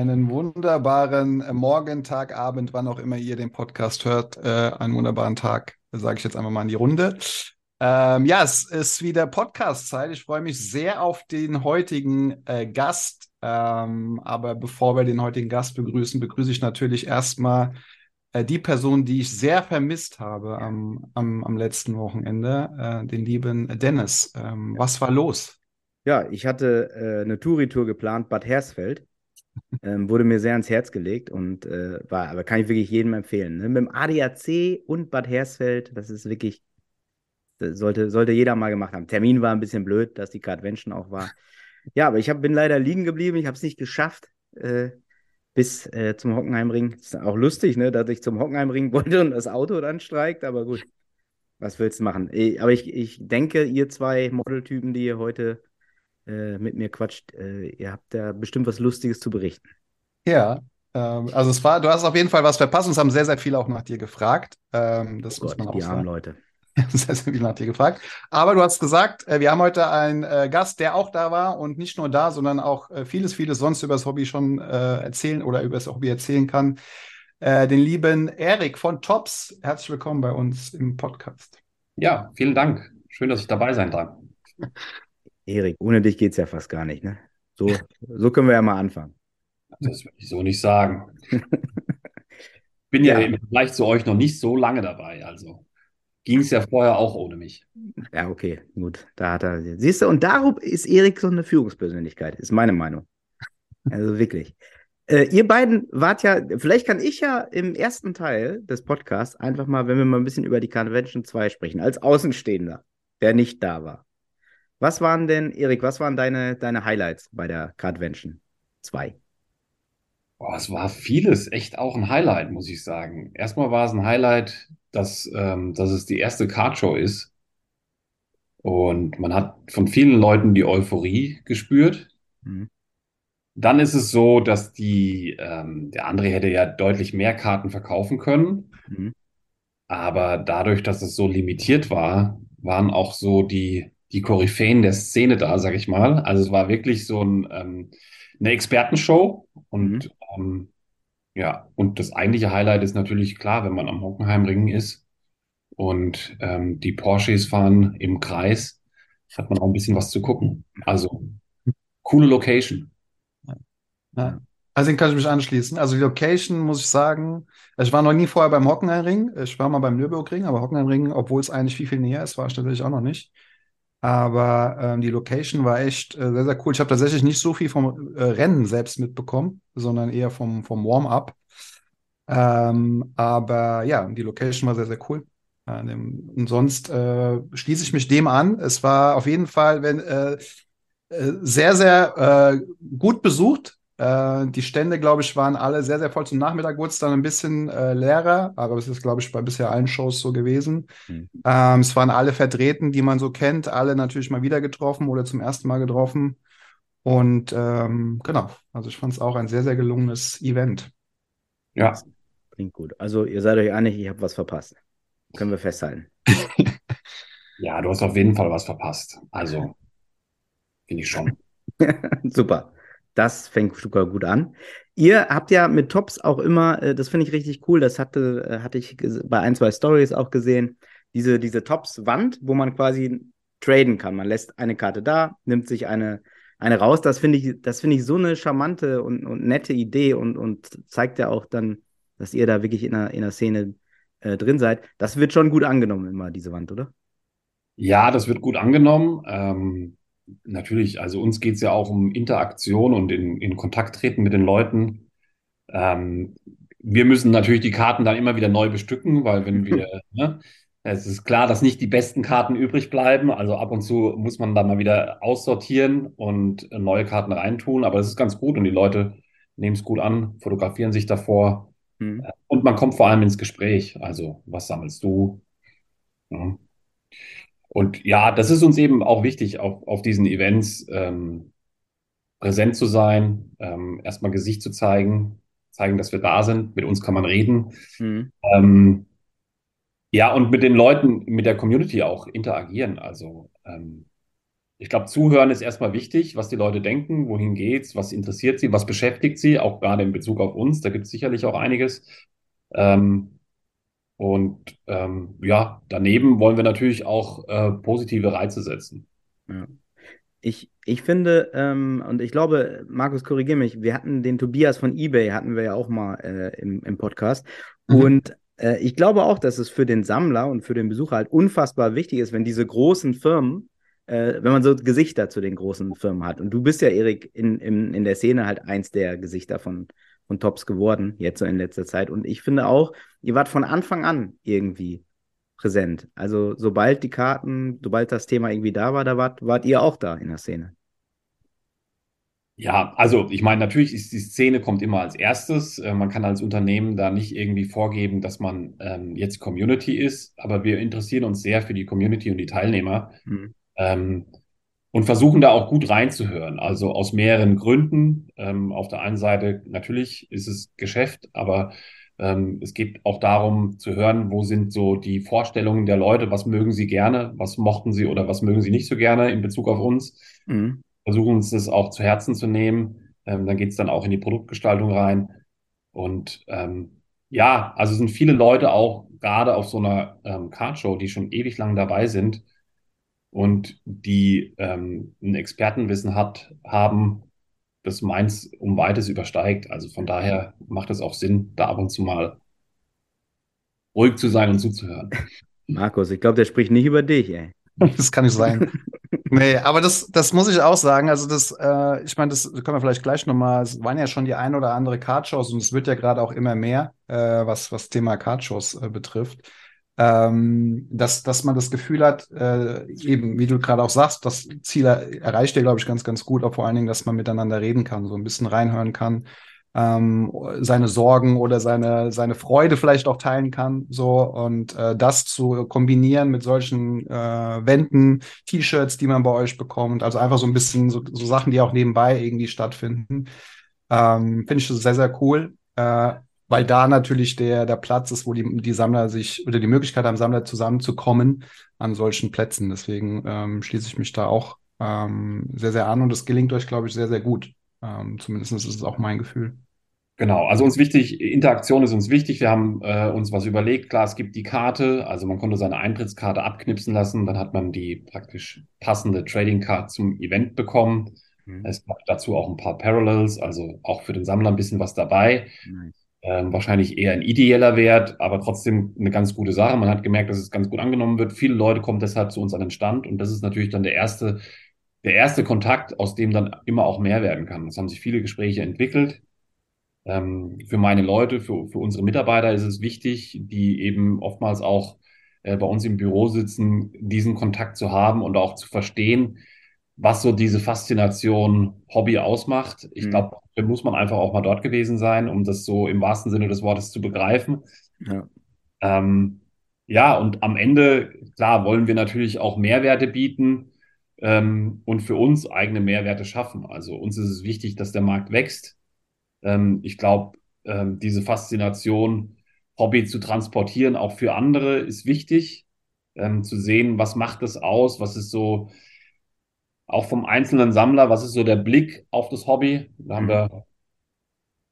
Einen wunderbaren Morgen, Tag, Abend, wann auch immer ihr den Podcast hört. Äh, einen wunderbaren Tag, sage ich jetzt einfach mal in die Runde. Ähm, ja, es ist wieder Podcast-Zeit. Ich freue mich sehr auf den heutigen äh, Gast. Ähm, aber bevor wir den heutigen Gast begrüßen, begrüße ich natürlich erstmal äh, die Person, die ich sehr vermisst habe am, am, am letzten Wochenende, äh, den lieben Dennis. Ähm, was war los? Ja, ich hatte äh, eine Touri-Tour geplant, Bad Hersfeld. Ähm, wurde mir sehr ans Herz gelegt und äh, war, aber kann ich wirklich jedem empfehlen. Ne? Mit dem ADAC und Bad Hersfeld, das ist wirklich, das sollte, sollte jeder mal gemacht haben. Termin war ein bisschen blöd, dass die Cardvention auch war. Ja, aber ich hab, bin leider liegen geblieben, ich habe es nicht geschafft. Äh, bis äh, zum Hockenheimring. Ist auch lustig, ne, dass ich zum Hockenheimring wollte und das Auto dann streikt, aber gut. Was willst du machen? Aber ich, ich denke, ihr zwei Modeltypen, die ihr heute äh, mit mir quatscht, äh, ihr habt da bestimmt was Lustiges zu berichten. Ja, ähm, also es war, du hast auf jeden Fall was verpasst und es haben sehr, sehr viele auch nach dir gefragt. Ähm, das oh muss Gott, man auch die sagen. armen Leute. sehr, sehr viele nach dir gefragt. Aber du hast gesagt, äh, wir haben heute einen äh, Gast, der auch da war und nicht nur da, sondern auch äh, vieles, vieles sonst über das Hobby schon erzählen oder über das Hobby erzählen kann. den lieben Erik von Tops. Herzlich willkommen bei uns im Podcast. Ja, vielen Dank. Schön, dass ich dabei sein darf. Erik, ohne dich geht es ja fast gar nicht, ne? So, so können wir ja mal anfangen. Das würde ich so nicht sagen. Bin ja, ja im Vergleich zu euch noch nicht so lange dabei, also ging es ja vorher auch ohne mich. Ja, okay, gut. Da hat er. Siehst du, und darum ist Erik so eine Führungspersönlichkeit, ist meine Meinung. Also wirklich. Äh, ihr beiden wart ja, vielleicht kann ich ja im ersten Teil des Podcasts einfach mal, wenn wir mal ein bisschen über die Convention 2 sprechen, als Außenstehender, der nicht da war. Was waren denn, Erik, was waren deine, deine Highlights bei der Convention 2? Boah, es war vieles echt auch ein Highlight, muss ich sagen. Erstmal war es ein Highlight, dass, ähm, dass es die erste Cardshow ist. Und man hat von vielen Leuten die Euphorie gespürt. Mhm. Dann ist es so, dass die, ähm, der André hätte ja deutlich mehr Karten verkaufen können. Mhm. Aber dadurch, dass es so limitiert war, waren auch so die, die Koryphäen der Szene da, sag ich mal. Also es war wirklich so ein, ähm, eine Expertenshow und mhm. ähm, ja, und das eigentliche Highlight ist natürlich klar, wenn man am Hockenheimring ist und ähm, die Porsches fahren im Kreis, hat man auch ein bisschen was zu gucken. Also coole Location. Ja. Also den kann ich mich anschließen. Also die Location muss ich sagen, ich war noch nie vorher beim Hockenheimring. Ich war mal beim Nürburgring, aber Hockenheimring, obwohl es eigentlich viel, viel näher ist, war ich tatsächlich auch noch nicht. Aber ähm, die Location war echt äh, sehr, sehr cool. Ich habe tatsächlich nicht so viel vom äh, Rennen selbst mitbekommen, sondern eher vom, vom Warm-up. Ähm, aber ja, die Location war sehr, sehr cool. Äh, und sonst äh, schließe ich mich dem an. Es war auf jeden Fall wenn, äh, äh, sehr, sehr äh, gut besucht. Äh, die Stände, glaube ich, waren alle sehr, sehr voll. Zum Nachmittag wurde es dann ein bisschen äh, leerer, aber es ist, glaube ich, bei bisher allen Shows so gewesen. Mhm. Ähm, es waren alle vertreten, die man so kennt, alle natürlich mal wieder getroffen oder zum ersten Mal getroffen. Und ähm, genau, also ich fand es auch ein sehr, sehr gelungenes Event. Ja. Klingt gut. Also ihr seid euch einig, ich habe was verpasst. Können wir festhalten. ja, du hast auf jeden Fall was verpasst. Also, finde ich schon. Super. Das fängt sogar gut an. Ihr habt ja mit Tops auch immer, äh, das finde ich richtig cool, das hatte, äh, hatte ich bei ein, zwei Stories auch gesehen, diese, diese Tops-Wand, wo man quasi traden kann. Man lässt eine Karte da, nimmt sich eine, eine raus. Das finde ich, das ich so eine charmante und, und nette Idee und, und zeigt ja auch dann, dass ihr da wirklich in der, in der Szene äh, drin seid. Das wird schon gut angenommen, immer, diese Wand, oder? Ja, das wird gut angenommen. Ähm, natürlich, also uns geht es ja auch um Interaktion und in, in Kontakt treten mit den Leuten. Ähm, wir müssen natürlich die Karten dann immer wieder neu bestücken, weil wenn wir, ne, es ist klar, dass nicht die besten Karten übrig bleiben. Also ab und zu muss man da mal wieder aussortieren und neue Karten reintun. Aber es ist ganz gut und die Leute nehmen es gut an, fotografieren sich davor. Mhm. Und man kommt vor allem ins Gespräch. Also, was sammelst du? Ja. Und ja, das ist uns eben auch wichtig, auf, auf diesen Events ähm, präsent zu sein, ähm, erstmal Gesicht zu zeigen, zeigen, dass wir da sind. Mit uns kann man reden. Mhm. Ähm, ja, und mit den Leuten, mit der Community auch interagieren. Also ähm, ich glaube, zuhören ist erstmal wichtig, was die Leute denken, wohin geht's, was interessiert sie, was beschäftigt sie, auch gerade in Bezug auf uns. Da gibt es sicherlich auch einiges. Ähm, und ähm, ja, daneben wollen wir natürlich auch äh, positive Reize setzen. Ja. Ich, ich finde, ähm, und ich glaube, Markus, korrigiere mich, wir hatten den Tobias von eBay, hatten wir ja auch mal äh, im, im Podcast. Mhm. Und äh, ich glaube auch, dass es für den Sammler und für den Besucher halt unfassbar wichtig ist, wenn diese großen Firmen, äh, wenn man so Gesichter zu den großen Firmen hat. Und du bist ja, Erik, in, in, in der Szene halt eins der Gesichter von, von Tops geworden, jetzt so in letzter Zeit. Und ich finde auch, ihr wart von Anfang an irgendwie präsent. Also sobald die Karten, sobald das Thema irgendwie da war, da wart, wart ihr auch da in der Szene. Ja, also ich meine, natürlich ist die Szene kommt immer als erstes. Äh, man kann als Unternehmen da nicht irgendwie vorgeben, dass man ähm, jetzt Community ist, aber wir interessieren uns sehr für die Community und die Teilnehmer Mhm. ähm, und versuchen da auch gut reinzuhören. Also aus mehreren Gründen. Ähm, auf der einen Seite natürlich ist es Geschäft, aber ähm, es geht auch darum zu hören, wo sind so die Vorstellungen der Leute, was mögen sie gerne, was mochten sie oder was mögen sie nicht so gerne in Bezug auf uns. Mhm. Versuchen uns das auch zu Herzen zu nehmen. Ähm, dann geht es dann auch in die Produktgestaltung rein. Und ähm, ja, also sind viele Leute auch gerade auf so einer ähm, Cardshow, die schon ewig lang dabei sind und die ähm, ein Expertenwissen hat, haben, das meins um weites übersteigt. Also von daher macht es auch Sinn, da ab und zu mal ruhig zu sein und zuzuhören. Markus, ich glaube, der spricht nicht über dich, ey. Das kann nicht sein. Nee, aber das, das muss ich auch sagen. Also, das, äh, ich meine, das können wir vielleicht gleich nochmal. Es waren ja schon die ein oder andere Cardshows und es wird ja gerade auch immer mehr, äh, was, was Thema Cardshows äh, betrifft. Ähm, dass, dass man das Gefühl hat, äh, eben, wie du gerade auch sagst, das Ziel er- erreicht ihr, glaube ich, ganz, ganz gut, auch vor allen Dingen, dass man miteinander reden kann, so ein bisschen reinhören kann, ähm, seine Sorgen oder seine, seine Freude vielleicht auch teilen kann, so und äh, das zu kombinieren mit solchen äh, Wänden, T-Shirts, die man bei euch bekommt, also einfach so ein bisschen so, so Sachen, die auch nebenbei irgendwie stattfinden, ähm, finde ich sehr, sehr cool. Äh, weil da natürlich der, der Platz ist, wo die, die Sammler sich oder die Möglichkeit haben, Sammler zusammenzukommen an solchen Plätzen. Deswegen ähm, schließe ich mich da auch ähm, sehr, sehr an und es gelingt euch, glaube ich, sehr, sehr gut. Ähm, zumindest ist es auch mein Gefühl. Genau, also uns wichtig, Interaktion ist uns wichtig. Wir haben äh, uns was überlegt. Klar, es gibt die Karte, also man konnte seine Eintrittskarte abknipsen lassen, dann hat man die praktisch passende Trading Card zum Event bekommen. Mhm. Es gab dazu auch ein paar Parallels, also auch für den Sammler ein bisschen was dabei. Nice. Ähm, wahrscheinlich eher ein ideeller Wert, aber trotzdem eine ganz gute Sache. Man hat gemerkt, dass es ganz gut angenommen wird. Viele Leute kommen deshalb zu uns an den Stand und das ist natürlich dann der erste, der erste Kontakt, aus dem dann immer auch mehr werden kann. Es haben sich viele Gespräche entwickelt. Ähm, für meine Leute, für, für unsere Mitarbeiter ist es wichtig, die eben oftmals auch äh, bei uns im Büro sitzen, diesen Kontakt zu haben und auch zu verstehen, was so diese Faszination Hobby ausmacht. Ich Mhm. glaube, da muss man einfach auch mal dort gewesen sein, um das so im wahrsten Sinne des Wortes zu begreifen. Ja. Ähm, ja, und am Ende, klar, wollen wir natürlich auch Mehrwerte bieten ähm, und für uns eigene Mehrwerte schaffen. Also uns ist es wichtig, dass der Markt wächst. Ähm, ich glaube, ähm, diese Faszination, Hobby zu transportieren, auch für andere, ist wichtig. Ähm, zu sehen, was macht es aus, was ist so auch vom einzelnen Sammler, was ist so der Blick auf das Hobby? Da haben Mhm. wir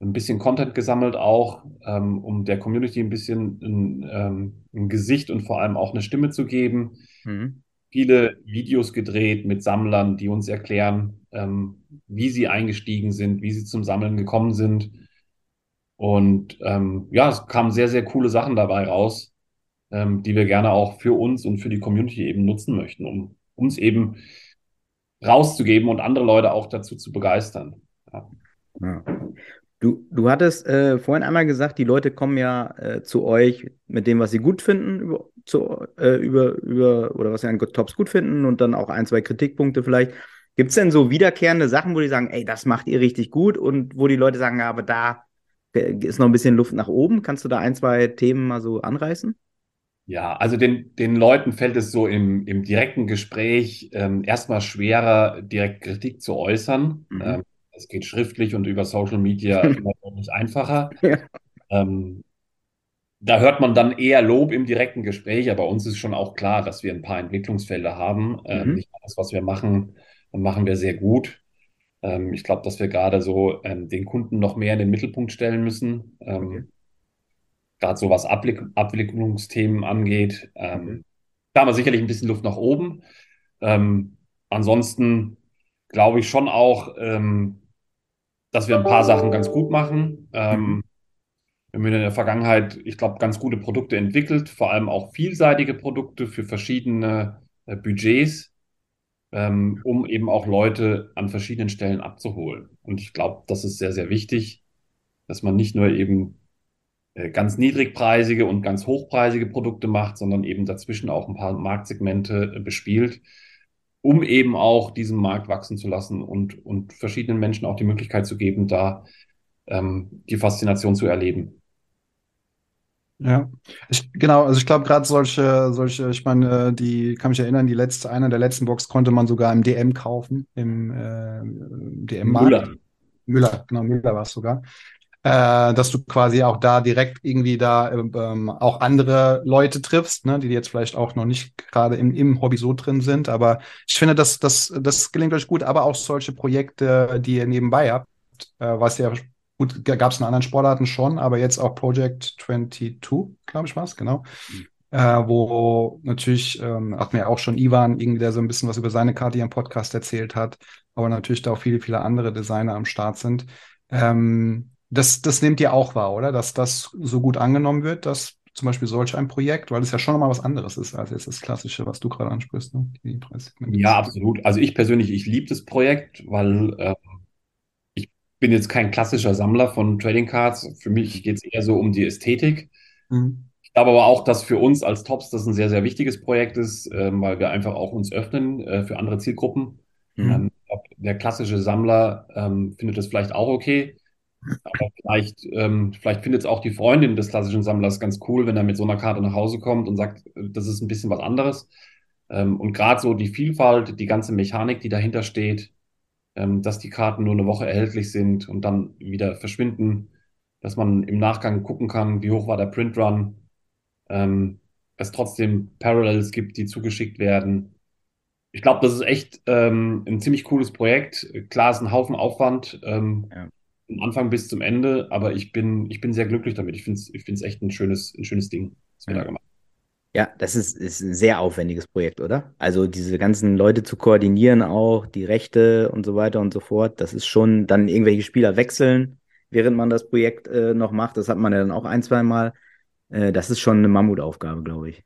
ein bisschen Content gesammelt auch, ähm, um der Community ein bisschen ein, ähm, ein Gesicht und vor allem auch eine Stimme zu geben. Mhm. Viele Videos gedreht mit Sammlern, die uns erklären, ähm, wie sie eingestiegen sind, wie sie zum Sammeln gekommen sind. Und ähm, ja, es kamen sehr, sehr coole Sachen dabei raus, ähm, die wir gerne auch für uns und für die Community eben nutzen möchten, um uns eben rauszugeben und andere Leute auch dazu zu begeistern. Ja. Ja. Du, du hattest äh, vorhin einmal gesagt, die Leute kommen ja äh, zu euch mit dem, was sie gut finden, über, zu, äh, über, über, oder was sie an Tops gut finden und dann auch ein, zwei Kritikpunkte vielleicht. Gibt es denn so wiederkehrende Sachen, wo die sagen, ey, das macht ihr richtig gut und wo die Leute sagen, ja, aber da äh, ist noch ein bisschen Luft nach oben? Kannst du da ein, zwei Themen mal so anreißen? Ja, also den, den Leuten fällt es so im, im direkten Gespräch ähm, erstmal schwerer, direkt Kritik zu äußern. Mhm. Ähm, es geht schriftlich und über Social Media immer deutlich einfacher. Ja. Ähm, da hört man dann eher Lob im direkten Gespräch, aber uns ist schon auch klar, dass wir ein paar Entwicklungsfelder haben. Ähm, Mhm. nicht alles, was wir machen, machen wir sehr gut. Ähm, ich glaube, dass wir gerade so ähm, den Kunden noch mehr in den Mittelpunkt stellen müssen. Ähm, Okay. Gerade so was Abwick Abwicklungsthemen angeht. Ähm, Okay. Da haben wir sicherlich ein bisschen Luft nach oben. Ähm, ansonsten glaube ich schon auch, ähm, dass wir ein paar Sachen ganz gut machen. Ähm, Mhm. wir haben in der Vergangenheit, ich glaube, ganz gute Produkte entwickelt, vor allem auch vielseitige Produkte für verschiedene äh, Budgets, ähm, um eben auch Leute an verschiedenen Stellen abzuholen. Und ich glaube, das ist sehr, sehr wichtig, dass man nicht nur eben ganz niedrigpreisige und ganz hochpreisige Produkte macht, sondern eben dazwischen auch ein paar Marktsegmente äh, bespielt, um eben auch diesen Markt wachsen zu lassen und, und verschiedenen Menschen auch die Möglichkeit zu geben, da ähm, die Faszination zu erleben. Ja, ich, genau, also ich glaube gerade solche, solche, ich meine, die kann mich erinnern, die letzte, eine der letzten Box konnte man sogar im DM kaufen, im äh, DM-Markt. Müller. Müller, genau, Müller war es sogar. Äh, dass du quasi auch da direkt irgendwie da ähm, auch andere Leute triffst, ne, die jetzt vielleicht auch noch nicht gerade im, im Hobby so drin sind. Aber ich finde, das, das, das gelingt euch gut, aber auch solche Projekte, die ihr nebenbei habt, äh, was ja gut, gab es in anderen Sportarten schon, aber jetzt auch Project 22, glaube ich, was, genau. Äh, wo natürlich, ähm, hat mir auch schon Ivan irgendwie, der so ein bisschen was über seine Karte im Podcast erzählt hat, aber natürlich da auch viele, viele andere Designer am Start sind. Ähm, das, das nehmt ihr auch wahr, oder? Dass das so gut angenommen wird, dass zum Beispiel solch ein Projekt, weil es ja schon nochmal was anderes ist als jetzt das Klassische, was du gerade ansprichst, ne? Ja, absolut. Also ich persönlich, ich liebe das Projekt, weil äh, ich bin jetzt kein klassischer Sammler von Trading Cards. Für mich geht es eher so um die Ästhetik. Mhm. Ich glaube aber auch, dass für uns als Tops das ein sehr, sehr wichtiges Projekt ist, ähm, weil wir einfach auch uns öffnen äh, für andere Zielgruppen. Mhm. Ähm, der klassische Sammler ähm, findet das vielleicht auch okay. Aber vielleicht, ähm, vielleicht findet es auch die Freundin des klassischen Sammlers ganz cool, wenn er mit so einer Karte nach Hause kommt und sagt, äh, das ist ein bisschen was anderes. Ähm, und gerade so die Vielfalt, die ganze Mechanik, die dahinter steht, ähm, dass die Karten nur eine Woche erhältlich sind und dann wieder verschwinden, dass man im Nachgang gucken kann, wie hoch war der Printrun, ähm, es trotzdem Parallels gibt, die zugeschickt werden. Ich glaube, das ist echt ähm, ein ziemlich cooles Projekt. Klar, es ist ein Haufen Aufwand, ähm, Ja. Vom Anfang bis zum Ende, aber ich bin, ich bin sehr glücklich damit. Ich finde es ich find's echt ein schönes, ein schönes Ding, was wir Ja. da gemacht Ja, das ist, ist ein sehr aufwendiges Projekt, oder? Also diese ganzen Leute zu koordinieren auch, die Rechte und so weiter und so fort, das ist schon dann irgendwelche Spieler wechseln, während man das Projekt äh, noch macht. Das hat man ja dann auch ein, zwei Mal. Äh, das ist schon eine Mammutaufgabe, glaube ich.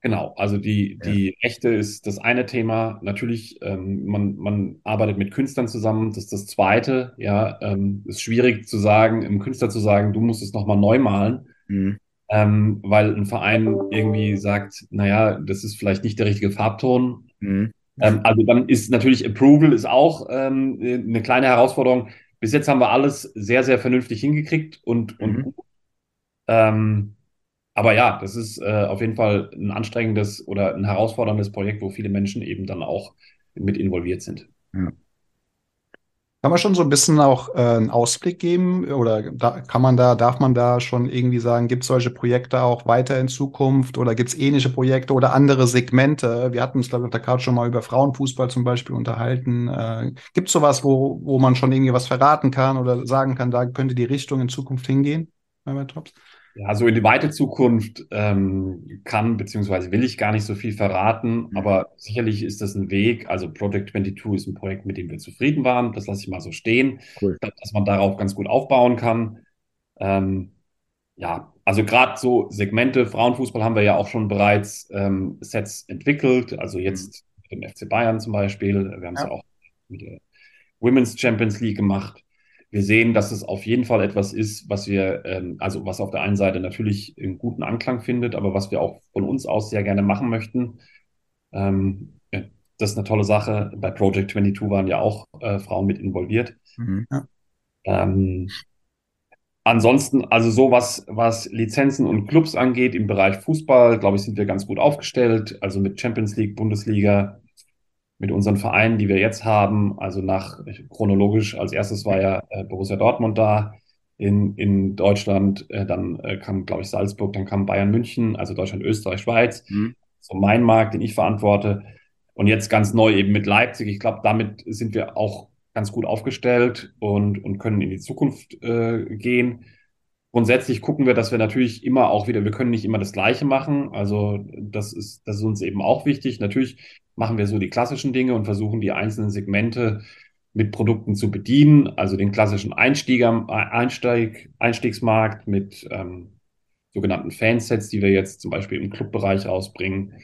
Genau, also die, Ja. die Rechte ist das eine Thema. Natürlich, ähm, man, man arbeitet mit Künstlern zusammen, das ist das zweite. Ja, ähm, ist schwierig zu sagen, einem Künstler zu sagen, du musst es nochmal neu malen, Mhm. ähm, weil ein Verein irgendwie sagt, naja, das ist vielleicht nicht der richtige Farbton. Mhm. Ähm, also dann ist natürlich Approval ist auch ähm, eine kleine Herausforderung. Bis jetzt haben wir alles sehr, sehr vernünftig hingekriegt und, und Mhm. gut. Aber ja, das ist äh, auf jeden Fall ein anstrengendes oder ein herausforderndes Projekt, wo viele Menschen eben dann auch mit involviert sind. Kann man schon so ein bisschen auch äh, einen Ausblick geben oder da, kann man da, darf man da schon irgendwie sagen, gibt es solche Projekte auch weiter in Zukunft oder gibt es ähnliche Projekte oder andere Segmente? Wir hatten uns, glaube ich, auf der Couch schon mal über Frauenfußball zum Beispiel unterhalten. Äh, gibt es sowas, wo, wo man schon irgendwie was verraten kann oder sagen kann, da könnte die Richtung in Zukunft hingehen bei Tops? Ja, so in die weite Zukunft ähm, kann beziehungsweise will ich gar nicht so viel verraten, Mhm. aber sicherlich ist das ein Weg. Also Project 22 ist ein Projekt, mit dem wir zufrieden waren. Das lasse ich mal so stehen, Cool. Dass man darauf ganz gut aufbauen kann. Ähm, ja, also gerade so Segmente, Frauenfußball haben wir ja auch schon bereits ähm, Sets entwickelt. Also jetzt mit dem FC Bayern zum Beispiel. Wir haben es Ja. ja auch mit der Women's Champions League gemacht. Wir sehen, dass es auf jeden Fall etwas ist, was wir, ähm, also was auf der einen Seite natürlich einen guten Anklang findet, aber was wir auch von uns aus sehr gerne machen möchten. Ähm, das ist eine tolle Sache. Bei Project 22 waren ja auch äh, Frauen mit involviert. Mhm. Ähm, ansonsten, also so was, was Lizenzen und Clubs angeht im Bereich Fußball, glaube ich, sind wir ganz gut aufgestellt. Also mit Champions League, Bundesliga, mit unseren Vereinen, die wir jetzt haben. Also nach chronologisch als erstes war ja äh, Borussia Dortmund da in, in Deutschland, äh, dann äh, kam, glaube ich, Salzburg, dann kam Bayern München, also Deutschland, Österreich, Schweiz. Mhm. So mein Markt, den ich verantworte. Und jetzt ganz neu eben mit Leipzig. Ich glaube, damit sind wir auch ganz gut aufgestellt und, und können in die Zukunft äh, gehen. Grundsätzlich gucken wir, dass wir natürlich immer auch wieder, wir können nicht immer das Gleiche machen. Also das ist, das ist uns eben auch wichtig. Natürlich machen wir so die klassischen Dinge und versuchen die einzelnen Segmente mit Produkten zu bedienen, also den klassischen Einstieger, Einsteig, Einstiegsmarkt mit ähm, sogenannten Fansets, die wir jetzt zum Beispiel im Clubbereich rausbringen.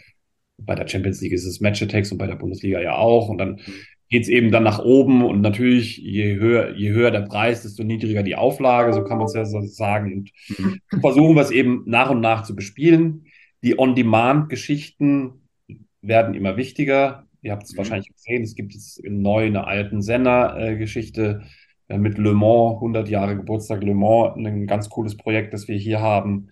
Bei der Champions League ist es Match Attacks und bei der Bundesliga ja auch. Und dann geht es eben dann nach oben und natürlich, je höher, je höher der Preis, desto niedriger die Auflage, so kann man es ja so sagen. Und mhm. versuchen wir es eben nach und nach zu bespielen. Die On-Demand-Geschichten werden immer wichtiger. Ihr habt es mhm. wahrscheinlich gesehen, es gibt jetzt neu eine alten Senna-Geschichte äh, mit Le Mans, 100 Jahre Geburtstag Le Mans, ein ganz cooles Projekt, das wir hier haben.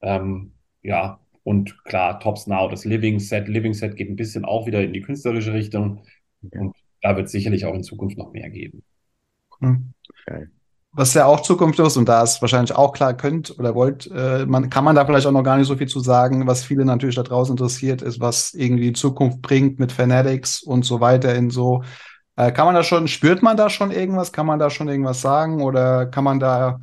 Ähm, ja, und klar, Tops Now, das Living Set. Living Set geht ein bisschen auch wieder in die künstlerische Richtung. Und da wird es sicherlich auch in Zukunft noch mehr geben. Hm. Was ja auch Zukunft ist und da es wahrscheinlich auch klar könnt oder wollt, äh, man kann man da vielleicht auch noch gar nicht so viel zu sagen. Was viele natürlich da draußen interessiert, ist, was irgendwie Zukunft bringt mit Fanatics und so weiter in so. Äh, kann man da schon, spürt man da schon irgendwas? Kann man da schon irgendwas sagen oder kann man da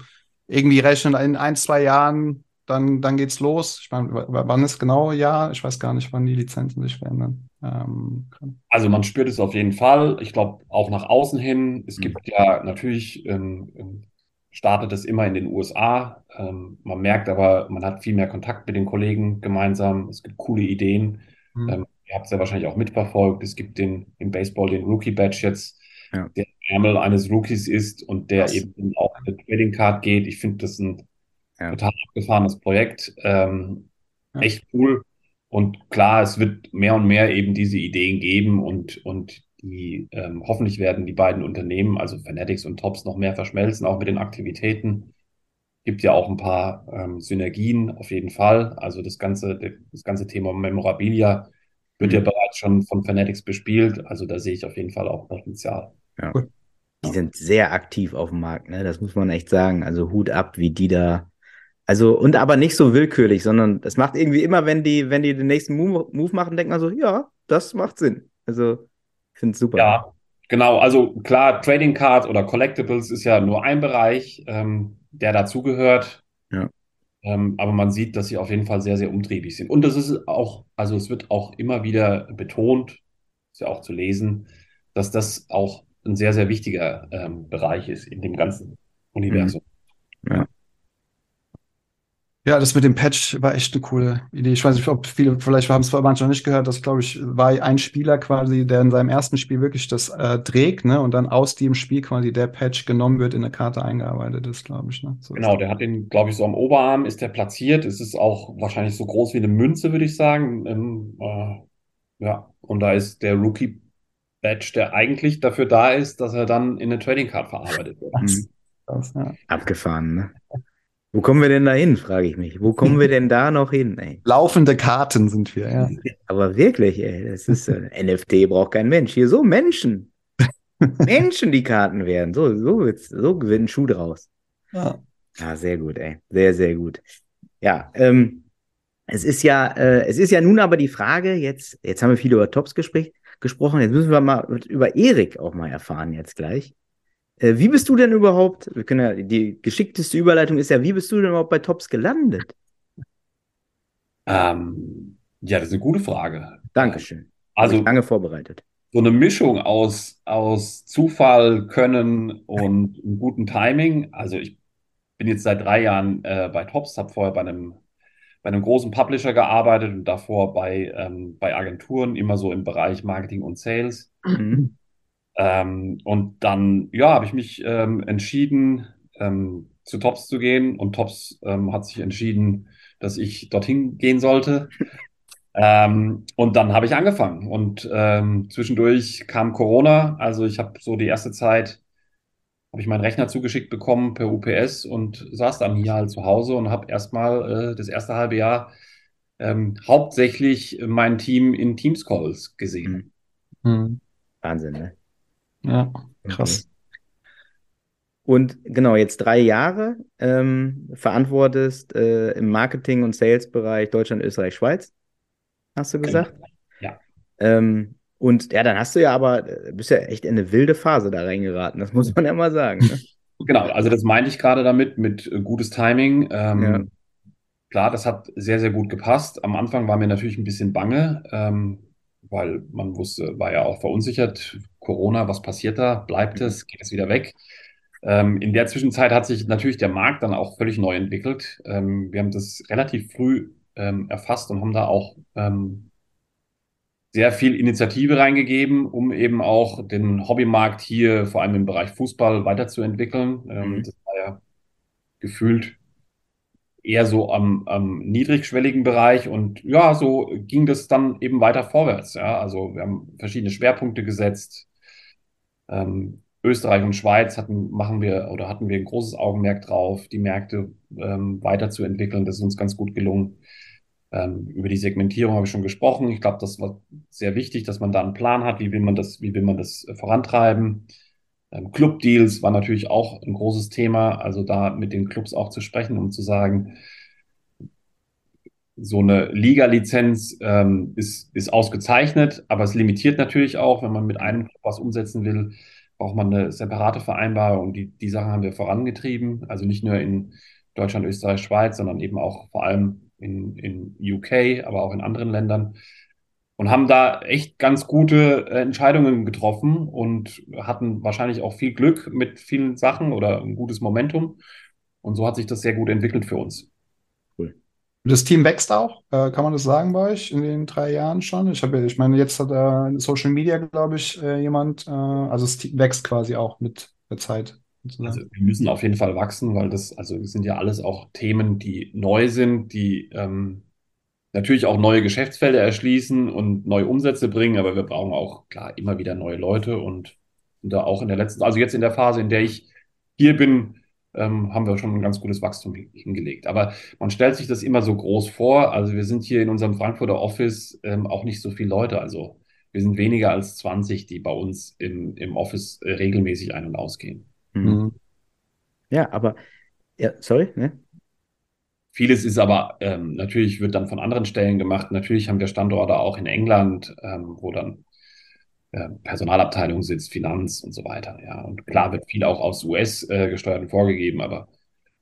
irgendwie rechnen in ein, zwei Jahren dann, dann geht's los. Ich meine, wann ist genau ja? Ich weiß gar nicht, wann die Lizenzen sich verändern. Ähm, also man spürt es auf jeden Fall. Ich glaube auch nach außen hin. Es mhm. gibt ja natürlich, ähm, ähm, startet es immer in den USA. Ähm, man merkt aber, man hat viel mehr Kontakt mit den Kollegen gemeinsam. Es gibt coole Ideen. Mhm. Ihr habt es ja wahrscheinlich auch mitverfolgt. Es gibt den im Baseball den Rookie Badge jetzt, ja. der Ärmel eines Rookies ist und der Was? eben auch mit Trading Card geht. Ich finde das ein ja. Total abgefahrenes Projekt. Ähm, ja. Echt cool. Und klar, es wird mehr und mehr eben diese Ideen geben und, und die ähm, hoffentlich werden die beiden Unternehmen, also Fanatics und Tops, noch mehr verschmelzen, auch mit den Aktivitäten. Gibt ja auch ein paar ähm, Synergien auf jeden Fall. Also das ganze, das ganze Thema Memorabilia wird mhm. ja bereits schon von Fanatics bespielt. Also da sehe ich auf jeden Fall auch Potenzial. Ja. Die sind sehr aktiv auf dem Markt, ne? Das muss man echt sagen. Also Hut ab, wie die da also, und aber nicht so willkürlich, sondern es macht irgendwie immer, wenn die, wenn die den nächsten Move, Move machen, denkt man so, ja, das macht Sinn. Also, ich finde es super. Ja, genau. Also klar, Trading Cards oder Collectibles ist ja nur ein Bereich, ähm, der dazugehört. Ja. Ähm, aber man sieht, dass sie auf jeden Fall sehr, sehr umtriebig sind. Und das ist auch, also es wird auch immer wieder betont, ist ja auch zu lesen, dass das auch ein sehr, sehr wichtiger ähm, Bereich ist in dem ganzen Universum. Mhm. Ja. Ja, das mit dem Patch war echt eine coole Idee. Ich weiß nicht, ob viele, vielleicht haben es manche noch nicht gehört, das glaube ich, war ein Spieler quasi, der in seinem ersten Spiel wirklich das äh, trägt, ne? Und dann aus dem Spiel quasi der Patch genommen wird, in eine Karte eingearbeitet ist, glaube ich. Ne? So genau, der hat den, glaube ich, so am Oberarm ist der platziert. Es ist auch wahrscheinlich so groß wie eine Münze, würde ich sagen. Ähm, äh, ja, und da ist der Rookie Badge, der eigentlich dafür da ist, dass er dann in eine Trading Card verarbeitet wird. Mhm. Das, ja. Abgefahren, ne? Wo kommen wir denn da hin, frage ich mich. Wo kommen wir denn da noch hin? Ey? Laufende Karten sind wir, ja. Aber wirklich, ey, das ist äh, NFT braucht kein Mensch. Hier so Menschen. Menschen, die Karten werden. So, so, so ein Schuh draus. Ja. ja, sehr gut, ey. Sehr, sehr gut. Ja, ähm, es ist ja, äh, es ist ja nun aber die Frage, jetzt, jetzt haben wir viel über Tops gesprochen, jetzt müssen wir mal über Erik auch mal erfahren jetzt gleich. Äh, wie bist du denn überhaupt, wir können ja, die geschickteste Überleitung ist ja, wie bist du denn überhaupt bei Tops gelandet? Ähm, ja, das ist eine gute Frage. Dankeschön. Also lange vorbereitet. So eine Mischung aus, aus Zufall, Können und einem guten Timing. Also ich bin jetzt seit drei Jahren äh, bei Tops, habe vorher bei einem, bei einem großen Publisher gearbeitet und davor bei, ähm, bei Agenturen, immer so im Bereich Marketing und Sales. Mhm. Ähm, und dann, ja, habe ich mich ähm, entschieden, ähm, zu Tops zu gehen. Und Tops ähm, hat sich entschieden, dass ich dorthin gehen sollte. Ähm, und dann habe ich angefangen. Und ähm, zwischendurch kam Corona. Also ich habe so die erste Zeit habe ich meinen Rechner zugeschickt bekommen per UPS und saß dann hier halt zu Hause und habe erstmal äh, das erste halbe Jahr ähm, hauptsächlich mein Team in Teams Calls gesehen. Mhm. Wahnsinn, ne? Ja, krass. Okay. Und genau, jetzt drei Jahre ähm, verantwortest äh, im Marketing- und Sales-Bereich Deutschland, Österreich, Schweiz, hast du gesagt? Ja. Ähm, und ja, dann hast du ja aber, äh, bist ja echt in eine wilde Phase da reingeraten, das muss man ja mal sagen. Ne? Genau, also das meinte ich gerade damit, mit äh, gutes Timing. Ähm, Ja. Klar, das hat sehr, sehr gut gepasst. Am Anfang war mir natürlich ein bisschen bange, ähm, weil man wusste, war ja auch verunsichert. Corona, was passiert da? Bleibt es? Geht es wieder weg? Ähm, in der Zwischenzeit hat sich natürlich der Markt dann auch völlig neu entwickelt. Ähm, wir haben das relativ früh ähm, erfasst und haben da auch ähm, sehr viel Initiative reingegeben, um eben auch den Hobbymarkt hier, vor allem im Bereich Fußball, weiterzuentwickeln. Ähm, Mhm. Das war ja gefühlt eher so am, am niedrigschwelligen Bereich und ja, so ging das dann eben weiter vorwärts. Ja, also wir haben verschiedene Schwerpunkte gesetzt. Ähm, Österreich und Schweiz hatten, machen wir oder hatten wir ein großes Augenmerk drauf, die Märkte ähm, weiterzuentwickeln. Das ist uns ganz gut gelungen. Ähm, über die Segmentierung habe ich schon gesprochen. Ich glaube, das war sehr wichtig, dass man da einen Plan hat, wie will man das, wie will man das äh, vorantreiben. Ähm, Clubdeals war natürlich auch ein großes Thema, also da mit den Clubs auch zu sprechen, um zu sagen, so eine Liga-Lizenz ähm, ist, ist ausgezeichnet, aber es limitiert natürlich auch, wenn man mit einem Club was umsetzen will, braucht man eine separate Vereinbarung. Die, die Sachen haben wir vorangetrieben, also nicht nur in Deutschland, Österreich, Schweiz, sondern eben auch vor allem in, in UK, aber auch in anderen Ländern. Und haben da echt ganz gute äh, Entscheidungen getroffen und hatten wahrscheinlich auch viel Glück mit vielen Sachen oder ein gutes Momentum. Und so hat sich das sehr gut entwickelt für uns. Das Team wächst auch, äh, kann man das sagen bei euch in den drei Jahren schon? Ich habe, ich meine, jetzt hat äh, in Social Media, glaube ich, äh, jemand, äh, also es Team wächst quasi auch mit der Zeit. Also wir müssen auf jeden Fall wachsen, weil das, also das sind ja alles auch Themen, die neu sind, die ähm, natürlich auch neue Geschäftsfelder erschließen und neue Umsätze bringen, aber wir brauchen auch klar immer wieder neue Leute und, da auch in der letzten, also jetzt in der Phase, in der ich hier bin, ähm, haben wir schon ein ganz gutes Wachstum hin- hingelegt. Aber man stellt sich das immer so groß vor. Also wir sind hier in unserem Frankfurter Office ähm, auch nicht so viele Leute. Also wir sind weniger als 20, die bei uns im, im Office äh, regelmäßig ein- und ausgehen. Mhm. Ja, aber, ja, sorry, ne? Vieles ist aber ähm, natürlich wird dann von anderen Stellen gemacht. Natürlich haben wir Standorte auch in England, ähm, wo dann äh, Personalabteilung sitzt, Finanz und so weiter. Ja, und klar wird viel auch aus US äh, gesteuert und vorgegeben, aber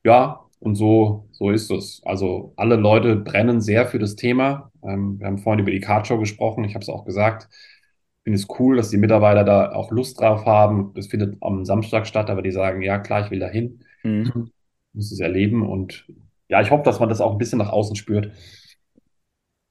ja, und so, so ist es. Also alle Leute brennen sehr für das Thema. Ähm, wir haben vorhin über die Card Show gesprochen. Ich habe es auch gesagt. Ich finde es cool, dass die Mitarbeiter da auch Lust drauf haben. Das findet am Samstag statt, aber die sagen, ja klar, ich will da hin, Mhm. muss es erleben. Und ja, ich hoffe, dass man das auch ein bisschen nach außen spürt.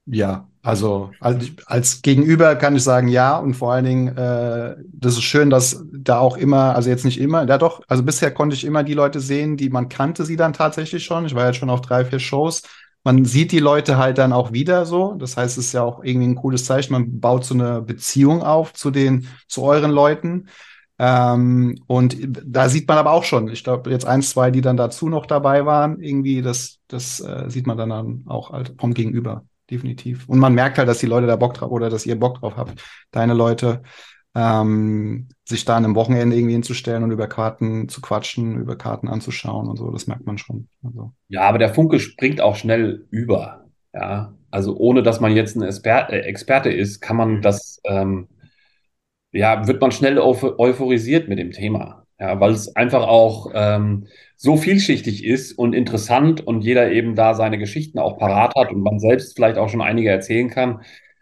Ja, also als, als Gegenüber kann ich sagen, ja, und vor allen Dingen, äh, das ist schön, dass da auch immer, also jetzt nicht immer, ja doch, also bisher konnte ich immer die Leute sehen, die man kannte sie dann tatsächlich schon. Ich war jetzt schon auf drei, vier Shows. Man sieht die Leute halt dann auch wieder so. Das heißt, es ist ja auch irgendwie ein cooles Zeichen. Man baut so eine Beziehung auf zu den, zu euren Leuten. Ähm, und da sieht man aber auch schon, ich glaube, jetzt eins, zwei, die dann dazu noch dabei waren, irgendwie, das, das äh, sieht man dann, dann auch halt vom Gegenüber, definitiv. Und man merkt halt, dass die Leute da Bock drauf oder dass ihr Bock drauf habt, deine Leute, ähm, sich da an einem Wochenende irgendwie hinzustellen und über Karten zu quatschen, über Karten anzuschauen und so, das merkt man schon. Also, Ja, aber der Funke springt auch schnell über. Ja, also ohne dass man jetzt ein äh, Experte ist, kann man das, ähm, ja, wird man schnell euph euphorisiert mit dem Thema. Ja, weil es einfach auch ähm, so vielschichtig ist und interessant und jeder eben da seine Geschichten auch parat hat und man selbst vielleicht auch schon einige erzählen kann.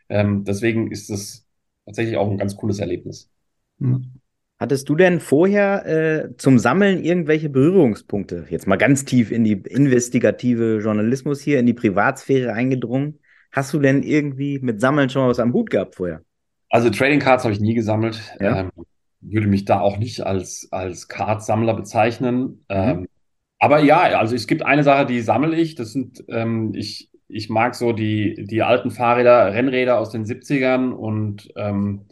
Ähm, deswegen ist es tatsächlich auch ein ganz cooles Erlebnis. hm. Hattest du denn vorher äh, zum Sammeln irgendwelche Berührungspunkte? Jetzt mal ganz tief in die investigative Journalismus hier, in die Privatsphäre eingedrungen. Hast du denn irgendwie mit Sammeln schon mal was am Hut gehabt vorher? Also Trading Cards habe ich nie gesammelt. Ja. Ähm, würde mich da auch nicht als, als Card-Sammler bezeichnen. Mhm. Ähm, aber ja, also es gibt eine Sache, die sammle ich. Das sind, ähm, ich, ich mag so die, die alten Fahrräder, Rennräder aus den 70ern und ähm,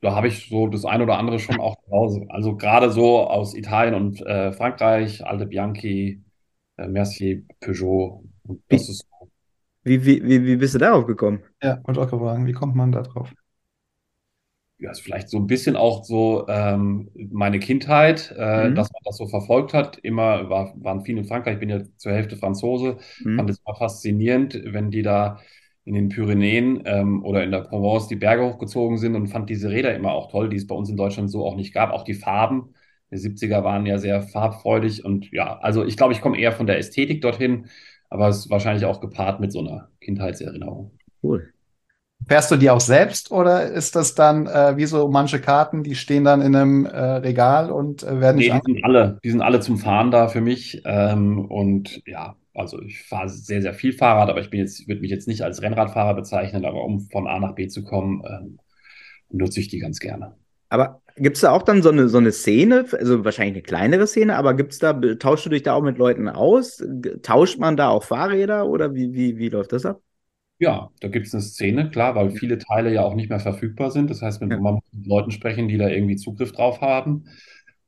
da habe ich so das ein oder andere schon auch zu Hause. Also gerade so aus Italien und äh, Frankreich, alte Bianchi, äh, Mercier, Peugeot. Und das ist Wie, wie, wie, wie bist du darauf gekommen? Ja, wollte auch fragen, wie kommt man da drauf? ja, ist vielleicht so ein bisschen auch so ähm, meine Kindheit, äh, Mhm. dass man das so verfolgt hat. Immer war, waren viele in Frankreich, ich bin ja zur Hälfte Franzose, Mhm. fand es immer faszinierend, wenn die da in den Pyrenäen ähm, oder in der Provence die Berge hochgezogen sind und fand diese Räder immer auch toll, die es bei uns in Deutschland so auch nicht gab. Auch die Farben. Die 70er waren ja sehr farbfreudig und ja, also ich glaube, ich komme eher von der Ästhetik dorthin, aber es ist wahrscheinlich auch gepaart mit so einer Kindheitserinnerung. Cool. Fährst du die auch selbst oder ist das dann äh, wie so manche Karten, die stehen dann in einem äh, Regal und äh, werden Nee, nicht die sind alle, die sind alle zum Fahren da für mich. Ähm, und ja, also ich fahre sehr, sehr viel Fahrrad, aber ich bin jetzt, würde mich jetzt nicht als Rennradfahrer bezeichnen, aber um von A nach B zu kommen, ähm, nutze ich die ganz gerne. Aber gibt es da auch dann so eine, so eine Szene, also wahrscheinlich eine kleinere Szene, aber gibt's da, tauschst du dich da auch mit Leuten aus? Tauscht man da auch Fahrräder oder wie, wie, wie läuft das ab? Ja, da gibt es eine Szene, klar, weil viele Teile ja auch nicht mehr verfügbar sind. Das heißt, Ja. man muss mit Leuten sprechen, die da irgendwie Zugriff drauf haben.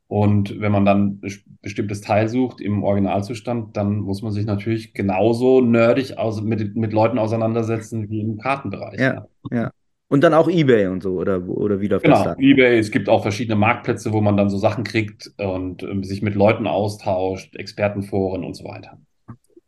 Und wenn man dann ein bes- bestimmtes Teil sucht im Originalzustand, dann muss man sich natürlich genauso nerdig aus, mit, mit Leuten auseinandersetzen wie im Kartenbereich. Ja, ja. Und dann auch eBay und so, oder, oder wie läuft das Genau, dann? eBay, es gibt auch verschiedene Marktplätze, wo man dann so Sachen kriegt und ähm, sich mit Leuten austauscht, Expertenforen und so weiter.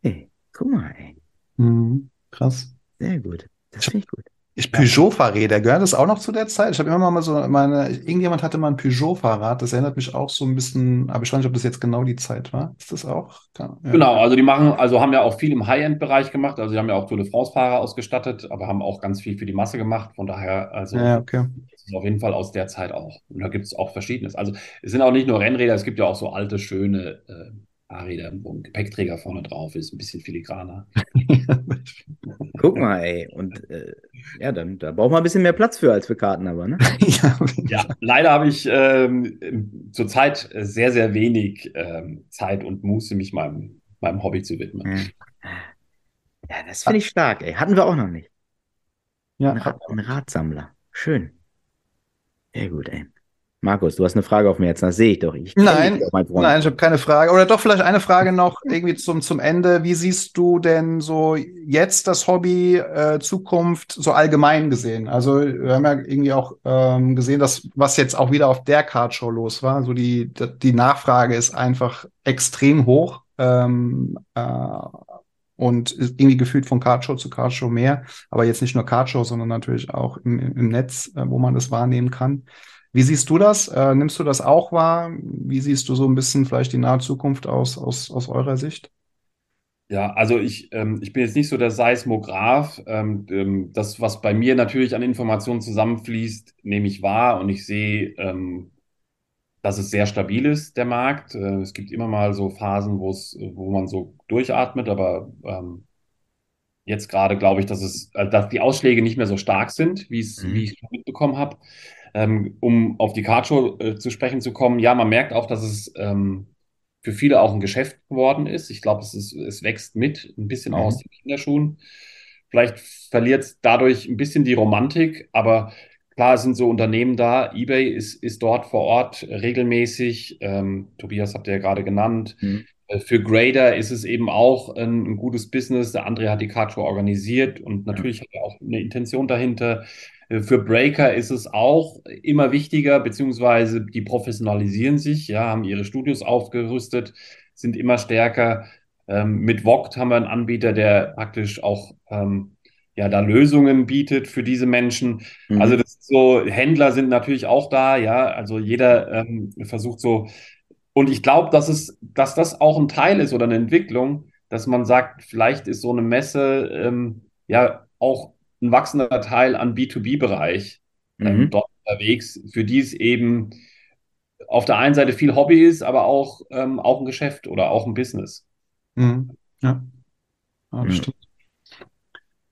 Hey, guck mal, ey. Mhm, krass. Sehr gut. Das finde ich gut. Ich Peugeot-Fahrräder, gehört das auch noch zu der Zeit? Ich habe immer mal so meine, irgendjemand hatte mal ein Peugeot-Fahrrad, das erinnert mich auch so ein bisschen, aber ich weiß nicht, ob das jetzt genau die Zeit war. Ist das auch? Ja. Genau, also die machen, also haben ja auch viel im High-End-Bereich gemacht, also die haben ja auch Tour de France-Fahrer ausgestattet, aber haben auch ganz viel für die Masse gemacht. Von daher, also Ja, okay. das ist auf jeden Fall aus der Zeit auch. Und da gibt es auch Verschiedenes. Also es sind auch nicht nur Rennräder, es gibt ja auch so alte, schöne äh, Fahrräder, wo ein Gepäckträger vorne drauf ist, ein bisschen filigraner. Guck mal, ey. Und äh, ja, dann da braucht man ein bisschen mehr Platz für als für Karten, aber, ne? ja, Ja, leider habe ich ähm, zurzeit sehr, sehr wenig ähm, Zeit und Muße, mich meinem, meinem Hobby zu widmen. Ja, Ja, das finde ich stark, ey. Hatten wir auch noch nicht. Ja. Ein, Rad, ein Radsammler. Schön. Sehr gut, ey. Markus, du hast eine Frage auf mir jetzt. Das sehe ich doch. Ich Nein. Nein, ich habe keine Frage. Oder doch vielleicht eine Frage noch irgendwie zum, zum Ende. Wie siehst du denn so jetzt das Hobby äh, Zukunft so allgemein gesehen? Also wir haben ja irgendwie auch ähm, gesehen, dass was jetzt auch wieder auf der Cardshow los war. So die, die Nachfrage ist einfach extrem hoch. Ähm, äh, und ist irgendwie gefühlt von Cardshow zu Cardshow mehr. Aber jetzt nicht nur Cardshow, sondern natürlich auch im, im Netz, äh, wo man das wahrnehmen kann. Wie siehst du das? Äh, nimmst du das auch wahr? Wie siehst du so ein bisschen vielleicht die nahe Zukunft aus, aus, aus eurer Sicht? Ja, also ich, ähm, ich bin jetzt nicht so der Seismograph. Ähm, ähm, das, was bei mir natürlich an Informationen zusammenfließt, nehme ich wahr und ich sehe, ähm, dass es sehr stabil ist, der Markt. Äh, es gibt immer mal so Phasen, wo es, wo man so durchatmet, aber ähm, jetzt gerade glaube ich, dass es, äh, dass die Ausschläge nicht mehr so stark sind, wie es, Mhm. wie ich mitbekommen habe. Ähm, um auf die Cardshow äh, zu sprechen zu kommen, ja, man merkt auch, dass es ähm, für viele auch ein Geschäft geworden ist. Ich glaube, es ist, es wächst mit, ein bisschen auch Mhm. aus den Kinderschuhen. Vielleicht verliert es dadurch ein bisschen die Romantik, aber klar, sind so Unternehmen da. eBay ist, ist dort vor Ort regelmäßig. Ähm, Tobias habt ihr ja gerade genannt. Mhm. Äh, Für Grader ist es eben auch ein, ein gutes Business. Der André hat die Cardshow organisiert und natürlich hat er auch eine Intention dahinter. Äh, Für Breaker ist es auch immer wichtiger, beziehungsweise die professionalisieren sich, ja, haben ihre Studios aufgerüstet, sind immer stärker. Ähm, mit Vogt haben wir einen Anbieter, der praktisch auch ähm, ja, da Lösungen bietet für diese Menschen. Mhm. Also das ist so, Händler sind natürlich auch da, ja, also jeder ähm, versucht so, und ich glaube, dass es, dass das auch ein Teil ist oder eine Entwicklung, dass man sagt, vielleicht ist so eine Messe ähm, ja auch ein wachsender Teil an B2B-Bereich ähm, Mhm. dort unterwegs, für die es eben auf der einen Seite viel Hobby ist, aber auch, ähm, auch ein Geschäft oder auch ein Business. Mhm. Ja. Ja, Mhm.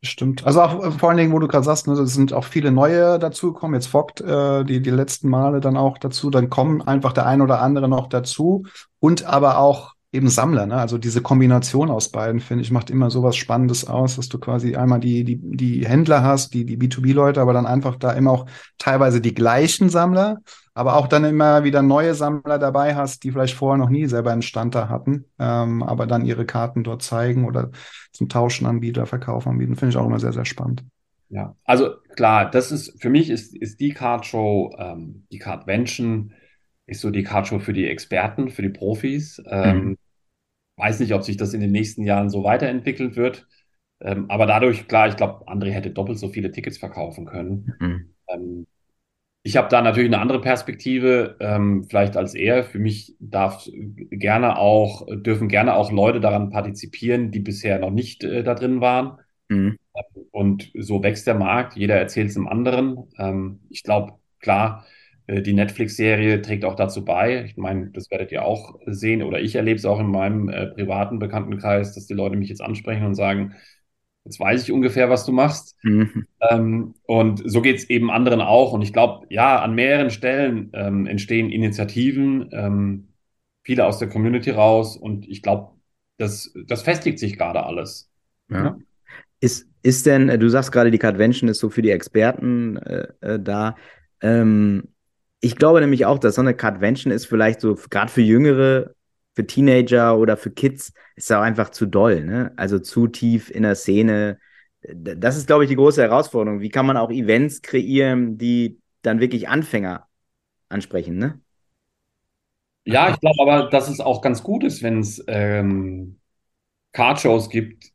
Bestimmt. Also auch äh, vor allen Dingen, wo du gerade sagst, ne, es sind auch viele neue dazugekommen. Jetzt Vogt äh, die, die letzten Male dann auch dazu. Dann kommen einfach der ein oder andere noch dazu. Und aber auch eben Sammler, ne? Also diese Kombination aus beiden, finde ich, macht immer sowas Spannendes aus, dass du quasi einmal die, die, die Händler hast, die, die B2B-Leute, aber dann einfach da immer auch teilweise die gleichen Sammler, aber auch dann immer wieder neue Sammler dabei hast, die vielleicht vorher noch nie selber einen Stand da hatten, ähm, aber dann ihre Karten dort zeigen oder zum Tauschen anbieten, Verkauf anbieten. Finde ich auch immer sehr, sehr spannend. Ja, also klar, das ist, für mich ist, ist die Card Show, ähm, die Cardvention, ist so die Cardshow für die Experten, für die Profis. Ähm, mhm. Weiß nicht, ob sich das in den nächsten Jahren so weiterentwickelt wird. Ähm, aber dadurch, klar, ich glaube, André hätte doppelt so viele Tickets verkaufen können. Mhm. Ähm, ich habe da natürlich eine andere Perspektive, ähm, vielleicht als er. Für mich darf gerne auch, dürfen gerne auch Leute daran partizipieren, die bisher noch nicht äh, da drin waren. Mhm. Und so wächst der Markt. Jeder erzählt es einem anderen. Ähm, ich glaube, klar, äh, die Netflix-Serie trägt auch dazu bei. Ich meine, das werdet ihr auch sehen oder ich erlebe es auch in meinem äh, privaten Bekanntenkreis, dass die Leute mich jetzt ansprechen und sagen, jetzt weiß ich ungefähr, was du machst. Mhm. Ähm, und so geht es eben anderen auch. Und ich glaube, ja, an mehreren Stellen ähm, entstehen Initiativen, ähm, viele aus der Community raus. Und ich glaube, das, das festigt sich gerade alles. Ja. Ist, ist denn, äh, du sagst gerade, die Cardvention ist so für die Experten äh, äh da. Ähm, ich glaube nämlich auch, dass so eine Cardvention ist vielleicht so, gerade für Jüngere, für Teenager oder für Kids, ist auch einfach zu doll, ne? Also zu tief in der Szene. Das ist, glaube ich, die große Herausforderung. Wie kann man auch Events kreieren, die dann wirklich Anfänger ansprechen, ne? Ja, ich glaube aber, dass es auch ganz gut ist, wenn es ähm, Cardshows gibt,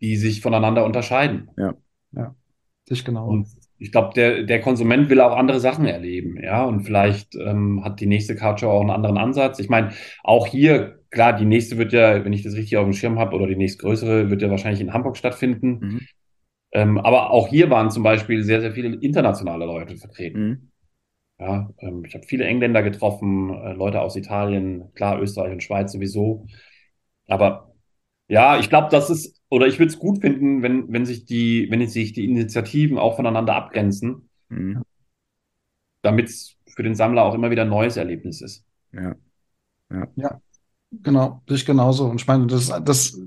die sich voneinander unterscheiden. Ja, ja. Sich genau. Und ich glaube, der, der Konsument will auch andere Sachen erleben, ja, und vielleicht ähm, hat die nächste Couch auch einen anderen Ansatz. Ich meine, auch hier, klar, die nächste wird ja, wenn ich das richtig auf dem Schirm habe, oder die nächstgrößere wird ja wahrscheinlich in Hamburg stattfinden. Mhm. Ähm, aber auch hier waren zum Beispiel sehr, sehr viele internationale Leute vertreten. Mhm. Ja, ähm, ich habe viele Engländer getroffen, äh, Leute aus Italien, klar, Österreich und Schweiz sowieso. Aber ja, ich glaube, das ist oder ich würde es gut finden, wenn, wenn sich die, wenn sich die Initiativen auch voneinander abgrenzen, mhm. damit es für den Sammler auch immer wieder ein neues Erlebnis ist. Ja. Ja, ja genau, sich genauso. Und ich meine, das, das,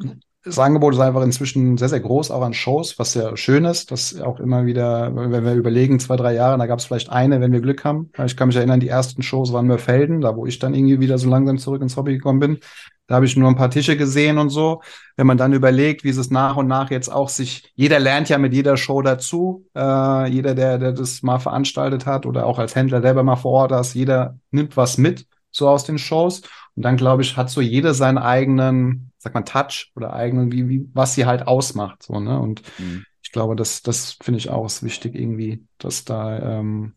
das Angebot ist einfach inzwischen sehr, sehr groß, auch an Shows, was sehr schön ist, dass auch immer wieder, wenn wir überlegen, zwei, drei Jahre, da gab es vielleicht eine, wenn wir Glück haben. Ich kann mich erinnern, die ersten Shows waren Mörfelden, da wo ich dann irgendwie wieder so langsam zurück ins Hobby gekommen bin. Da habe ich nur ein paar Tische gesehen und so. Wenn man dann überlegt, wie es nach und nach jetzt auch sich, jeder lernt ja mit jeder Show dazu. Äh, jeder, der, der das mal veranstaltet hat oder auch als Händler selber mal vor Ort ist, jeder nimmt was mit, so aus den Shows. Und dann, glaube ich, hat so jeder seinen eigenen, sag mal, Touch oder eigenen, wie, wie, was sie halt ausmacht. So, ne? Und mhm. ich glaube, das, das finde ich auch wichtig irgendwie, dass da ähm,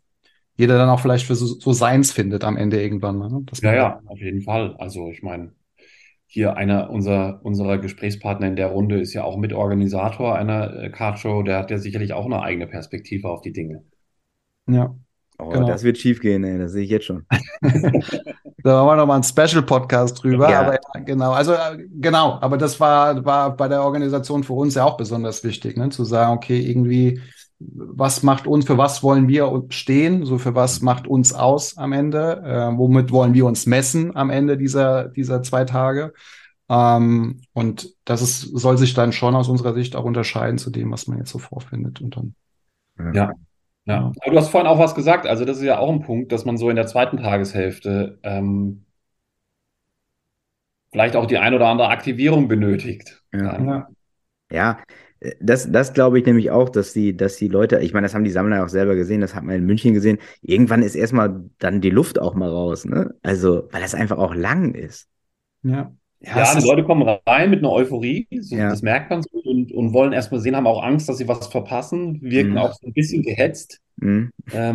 jeder dann auch vielleicht für so, so seins findet am Ende irgendwann. Ne? ja, ja, auf jeden Fall. Also ich meine, hier einer unserer, unserer Gesprächspartner in der Runde ist ja auch Mitorganisator einer äh, Cardshow. Der hat ja sicherlich auch eine eigene Perspektive auf die Dinge. Ja. Oh, genau. das wird schief gehen, ey, das sehe ich jetzt schon. da machen wir nochmal einen Special-Podcast drüber. Ja. Aber ja, genau, also äh, genau, aber das war, war bei der Organisation für uns ja auch besonders wichtig, ne? zu sagen, okay, irgendwie was macht uns, für was wollen wir stehen, so für was macht uns aus am Ende, äh, womit wollen wir uns messen am Ende dieser, dieser zwei Tage. Ähm, und das ist, soll sich dann schon aus unserer Sicht auch unterscheiden zu dem, was man jetzt so vorfindet. Und dann, ja. Ja, aber du hast vorhin auch was gesagt, also das ist ja auch ein Punkt, dass man so in der zweiten Tageshälfte ähm, vielleicht auch die ein oder andere Aktivierung benötigt. Ja, ja. ja das, das glaube ich nämlich auch, dass die, dass die Leute, ich meine, das haben die Sammler auch selber gesehen, das hat man in München gesehen. Irgendwann ist erstmal dann die Luft auch mal raus, ne? Also, weil das einfach auch lang ist. Ja. Ja, ja die Leute kommen rein mit einer Euphorie, so, ja. das merkt man so, und, und wollen erstmal sehen, haben auch Angst, dass sie was verpassen, wirken mhm. auch so ein bisschen gehetzt. Mhm. Ähm,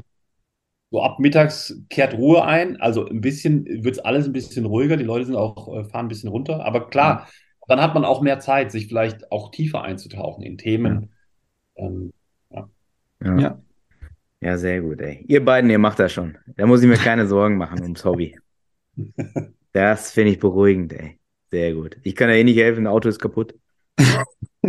so ab mittags kehrt Ruhe ein, also ein bisschen wird es alles ein bisschen ruhiger, die Leute sind auch, äh, fahren ein bisschen runter, aber klar, mhm dann hat man auch mehr Zeit, sich vielleicht auch tiefer einzutauchen in Themen. Ähm, ja. Ja. ja. ja. sehr gut, ey. Ihr beiden, ihr macht das schon. Da muss ich mir keine Sorgen machen ums Hobby. Das finde ich beruhigend, ey. Sehr gut. Ich kann ja eh nicht helfen, das Auto ist kaputt.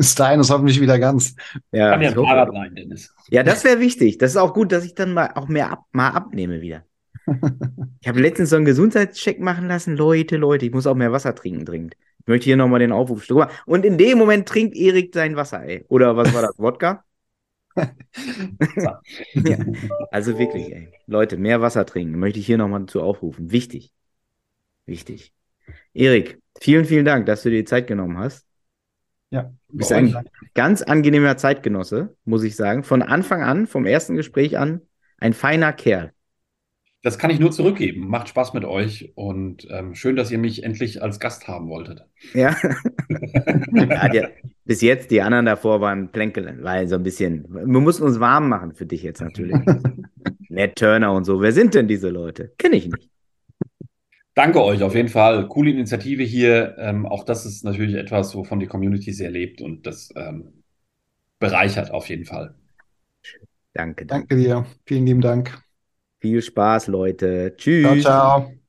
Stein ist hoffentlich wieder ganz. Ja, kann ja ein Fahrrad rein, Dennis. Ja, das wäre wichtig. Das ist auch gut, dass ich dann mal auch mehr ab, mal abnehme wieder. Ich habe letztens so einen Gesundheitscheck machen lassen. Leute, Leute, ich muss auch mehr Wasser trinken dringend. Ich möchte hier nochmal den Aufruf. Und in dem Moment trinkt Erik sein Wasser, ey. Oder was war das? Wodka? ja, also wirklich, ey. Leute, mehr Wasser trinken. Möchte ich hier nochmal dazu aufrufen. Wichtig. Wichtig. Erik, vielen, vielen Dank, dass du dir die Zeit genommen hast. Ja, Du bist ein ganz angenehmer Zeitgenosse, muss ich sagen. Von Anfang an, vom ersten Gespräch an, ein feiner Kerl. Das kann ich nur zurückgeben. Macht Spaß mit euch und ähm, schön, dass ihr mich endlich als Gast haben wolltet. Ja. ja die, bis jetzt, die anderen davor waren Plänkel, weil so ein bisschen, wir mussten uns warm machen für dich jetzt natürlich. Ned Turner und so. Wer sind denn diese Leute? Kenne ich nicht. Danke euch auf jeden Fall. Coole Initiative hier. Ähm, auch das ist natürlich etwas, wovon die Community sehr lebt und das ähm, bereichert auf jeden Fall. Danke, danke. Danke dir. Vielen lieben Dank. Viel Spaß, Leute. Tschüss. Ciao, ciao.